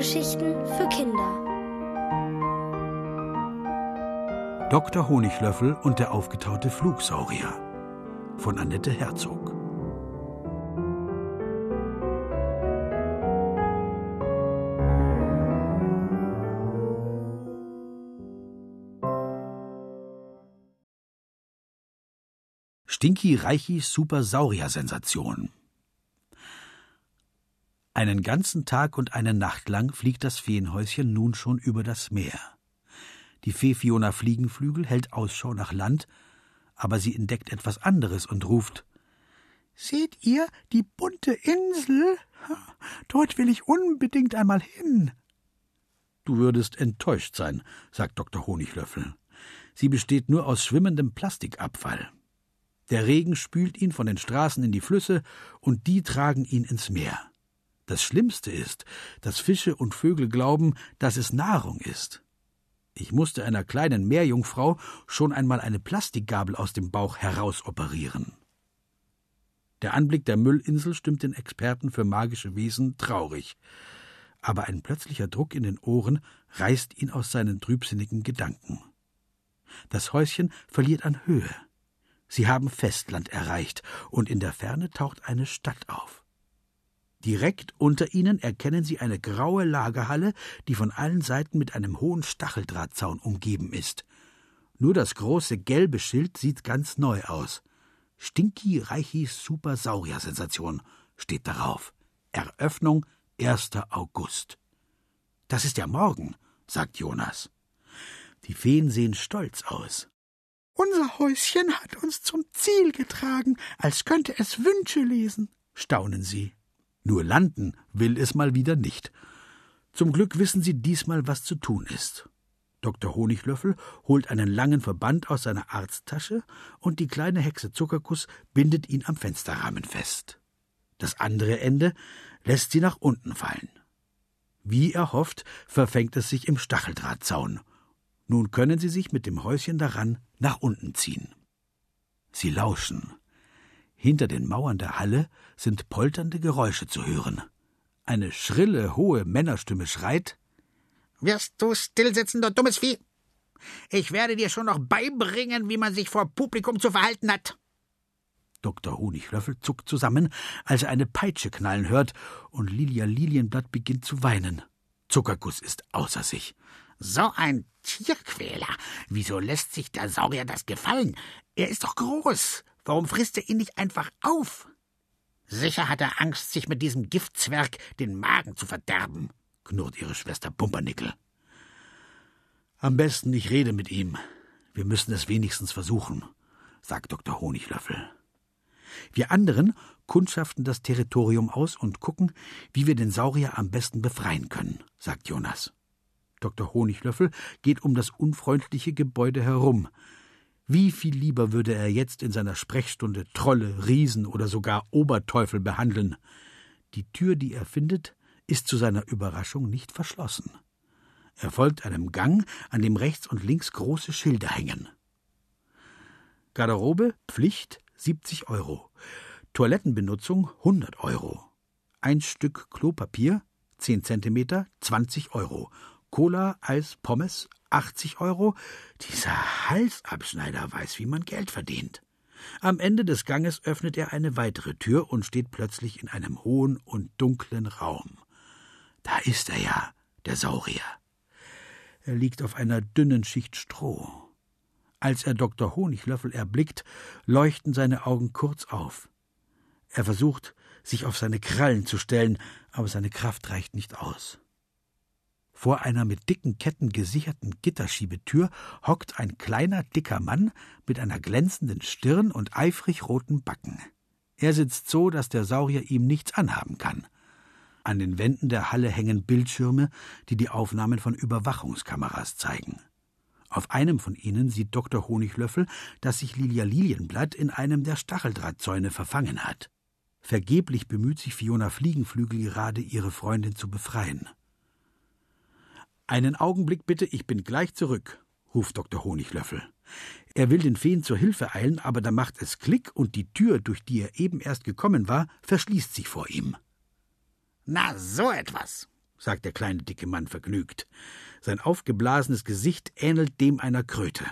Hörgeschichten für Kinder. Dr. Honiglöffel und der aufgetaute Flugsaurier von Annette Herzog. Stinky Reichis Super-Saurier-Sensation. Einen ganzen Tag und eine Nacht lang fliegt das Feenhäuschen nun schon über das Meer. Die Fee Fiona Fliegenflügel hält Ausschau nach Land, aber sie entdeckt etwas anderes und ruft Seht ihr die bunte Insel? Dort will ich unbedingt einmal hin. Du würdest enttäuscht sein, sagt Dr. Honiglöffel. Sie besteht nur aus schwimmendem Plastikabfall. Der Regen spült ihn von den Straßen in die Flüsse, und die tragen ihn ins Meer. Das Schlimmste ist, dass Fische und Vögel glauben, dass es Nahrung ist. Ich musste einer kleinen Meerjungfrau schon einmal eine Plastikgabel aus dem Bauch herausoperieren. Der Anblick der Müllinsel stimmt den Experten für magische Wesen traurig. Aber ein plötzlicher Druck in den Ohren reißt ihn aus seinen trübsinnigen Gedanken. Das Häuschen verliert an Höhe. Sie haben Festland erreicht, und in der Ferne taucht eine Stadt auf. Direkt unter ihnen erkennen sie eine graue Lagerhalle, die von allen Seiten mit einem hohen Stacheldrahtzaun umgeben ist. Nur das große gelbe Schild sieht ganz neu aus. Stinky Reichis Super Saurier Sensation steht darauf. Eröffnung 1. August. Das ist ja morgen, sagt Jonas. Die Feen sehen stolz aus. Unser Häuschen hat uns zum Ziel getragen, als könnte es Wünsche lesen, staunen sie. Nur landen will es mal wieder nicht. Zum Glück wissen sie diesmal, was zu tun ist. Dr. Honiglöffel holt einen langen Verband aus seiner Arzttasche und die kleine Hexe Zuckerkuss bindet ihn am Fensterrahmen fest. Das andere Ende lässt sie nach unten fallen. Wie erhofft, verfängt es sich im Stacheldrahtzaun. Nun können sie sich mit dem Häuschen daran nach unten ziehen. Sie lauschen. Hinter den Mauern der Halle sind polternde Geräusche zu hören. Eine schrille, hohe Männerstimme schreit Wirst du stillsitzen, du dummes Vieh? Ich werde dir schon noch beibringen, wie man sich vor Publikum zu verhalten hat. Dr. Honiglöffel zuckt zusammen, als er eine Peitsche knallen hört, und Lilia Lilienblatt beginnt zu weinen. Zuckerguss ist außer sich. So ein Tierquäler. Wieso lässt sich der Saurier das gefallen? Er ist doch groß. Warum frisst er ihn nicht einfach auf? Sicher hat er Angst, sich mit diesem Giftzwerg den Magen zu verderben, knurrt ihre Schwester Pumpernickel. Am besten ich rede mit ihm. Wir müssen es wenigstens versuchen, sagt Dr. Honiglöffel. Wir anderen kundschaften das Territorium aus und gucken, wie wir den Saurier am besten befreien können, sagt Jonas. Dr. Honiglöffel geht um das unfreundliche Gebäude herum, wie viel lieber würde er jetzt in seiner Sprechstunde Trolle, Riesen oder sogar Oberteufel behandeln. Die Tür, die er findet, ist zu seiner Überraschung nicht verschlossen. Er folgt einem Gang, an dem rechts und links große Schilder hängen. Garderobe, Pflicht 70 Euro. Toilettenbenutzung 100 Euro. Ein Stück Klopapier 10 Zentimeter 20 Euro. Cola, Eis, Pommes 80 Euro. Dieser Halsabschneider weiß, wie man Geld verdient. Am Ende des Ganges öffnet er eine weitere Tür und steht plötzlich in einem hohen und dunklen Raum. Da ist er ja, der Saurier. Er liegt auf einer dünnen Schicht Stroh. Als er Dr. Honiglöffel erblickt, leuchten seine Augen kurz auf. Er versucht, sich auf seine Krallen zu stellen, aber seine Kraft reicht nicht aus. Vor einer mit dicken Ketten gesicherten Gitterschiebetür hockt ein kleiner, dicker Mann mit einer glänzenden Stirn und eifrig roten Backen. Er sitzt so, dass der Saurier ihm nichts anhaben kann. An den Wänden der Halle hängen Bildschirme, die die Aufnahmen von Überwachungskameras zeigen. Auf einem von ihnen sieht Dr. Honiglöffel, dass sich Lilia Lilienblatt in einem der Stacheldrahtzäune verfangen hat. Vergeblich bemüht sich Fiona Fliegenflügel gerade, ihre Freundin zu befreien. Einen Augenblick bitte, ich bin gleich zurück, ruft Dr. Honiglöffel. Er will den Feen zur Hilfe eilen, aber da macht es Klick und die Tür, durch die er eben erst gekommen war, verschließt sich vor ihm. Na, so etwas. sagt der kleine dicke Mann vergnügt. Sein aufgeblasenes Gesicht ähnelt dem einer Kröte.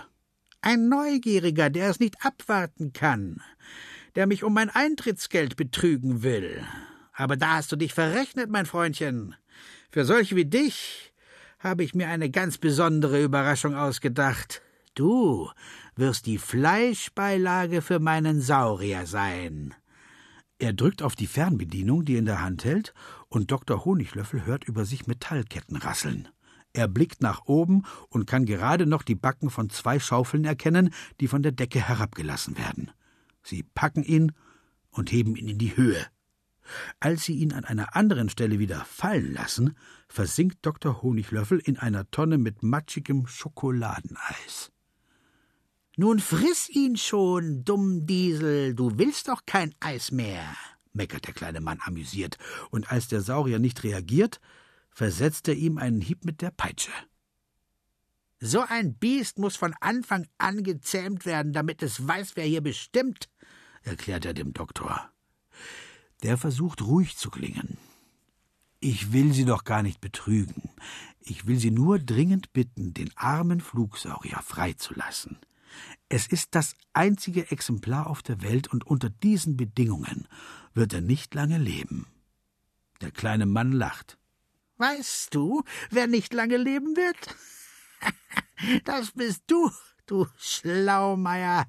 Ein Neugieriger, der es nicht abwarten kann, der mich um mein Eintrittsgeld betrügen will. Aber da hast du dich verrechnet, mein Freundchen. Für solche wie dich habe ich mir eine ganz besondere Überraschung ausgedacht. Du wirst die Fleischbeilage für meinen Saurier sein. Er drückt auf die Fernbedienung, die er in der Hand hält, und Dr. Honiglöffel hört über sich Metallketten rasseln. Er blickt nach oben und kann gerade noch die Backen von zwei Schaufeln erkennen, die von der Decke herabgelassen werden. Sie packen ihn und heben ihn in die Höhe. Als sie ihn an einer anderen Stelle wieder fallen lassen, versinkt Dr. Honiglöffel in einer Tonne mit matschigem Schokoladeneis. Nun friss ihn schon, dumm Diesel, du willst doch kein Eis mehr, meckert der kleine Mann amüsiert, und als der Saurier nicht reagiert, versetzt er ihm einen Hieb mit der Peitsche. So ein Biest muss von Anfang an gezähmt werden, damit es weiß, wer hier bestimmt, erklärt er dem Doktor. Der versucht ruhig zu klingen. Ich will Sie doch gar nicht betrügen. Ich will Sie nur dringend bitten, den armen Flugsaurier freizulassen. Es ist das einzige Exemplar auf der Welt, und unter diesen Bedingungen wird er nicht lange leben. Der kleine Mann lacht. Weißt du, wer nicht lange leben wird? Das bist du, du Schlaumeier.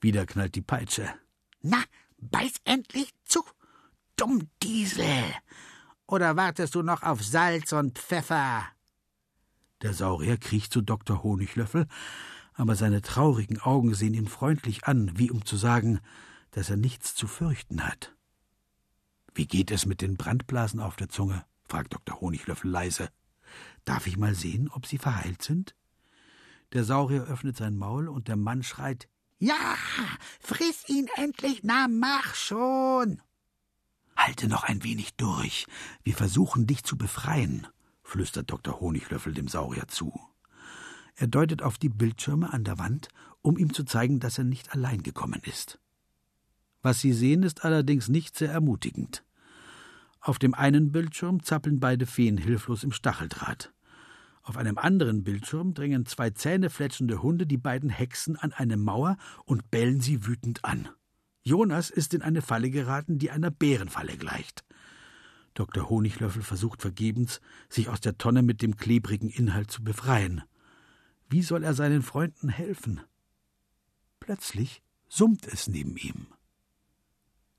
Wieder knallt die Peitsche. Na, beiß endlich zu, dumm Diesel. Oder wartest du noch auf Salz und Pfeffer? Der Saurier kriecht zu Dr. Honiglöffel, aber seine traurigen Augen sehen ihn freundlich an, wie um zu sagen, dass er nichts zu fürchten hat. Wie geht es mit den Brandblasen auf der Zunge? fragt Dr. Honiglöffel leise. Darf ich mal sehen, ob sie verheilt sind? Der Saurier öffnet sein Maul und der Mann schreit Ja, friss ihn endlich, na mach schon. Halte noch ein wenig durch. Wir versuchen dich zu befreien, flüstert Dr. Honiglöffel dem Saurier zu. Er deutet auf die Bildschirme an der Wand, um ihm zu zeigen, dass er nicht allein gekommen ist. Was sie sehen, ist allerdings nicht sehr ermutigend. Auf dem einen Bildschirm zappeln beide Feen hilflos im Stacheldraht. Auf einem anderen Bildschirm drängen zwei zähnefletschende Hunde die beiden Hexen an eine Mauer und bellen sie wütend an. Jonas ist in eine Falle geraten, die einer Bärenfalle gleicht. Dr. Honiglöffel versucht vergebens, sich aus der Tonne mit dem klebrigen Inhalt zu befreien. Wie soll er seinen Freunden helfen? Plötzlich summt es neben ihm.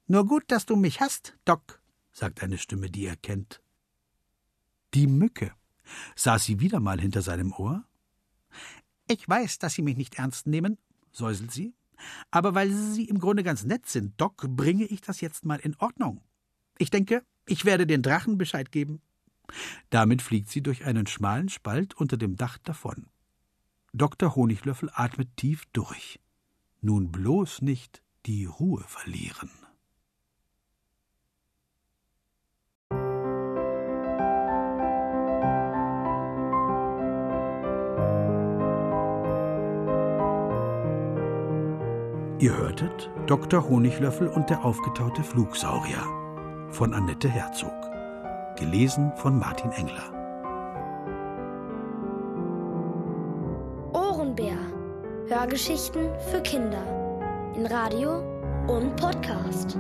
Nur gut, dass du mich hast, Doc, sagt eine Stimme, die er kennt. Die Mücke. Saß sie wieder mal hinter seinem Ohr? Ich weiß, dass Sie mich nicht ernst nehmen, säuselt sie, aber weil Sie im Grunde ganz nett sind, Doc, bringe ich das jetzt mal in Ordnung. Ich denke, ich werde den Drachen Bescheid geben. Damit fliegt sie durch einen schmalen Spalt unter dem Dach davon. Dr. Honiglöffel atmet tief durch. Nun bloß nicht die Ruhe verlieren. Ihr hörtet Dr. Honiglöffel und der aufgetaute Flugsaurier von Annette Herzog. Gelesen von Martin Engler. Hörgeschichten für Kinder in Radio und Podcast.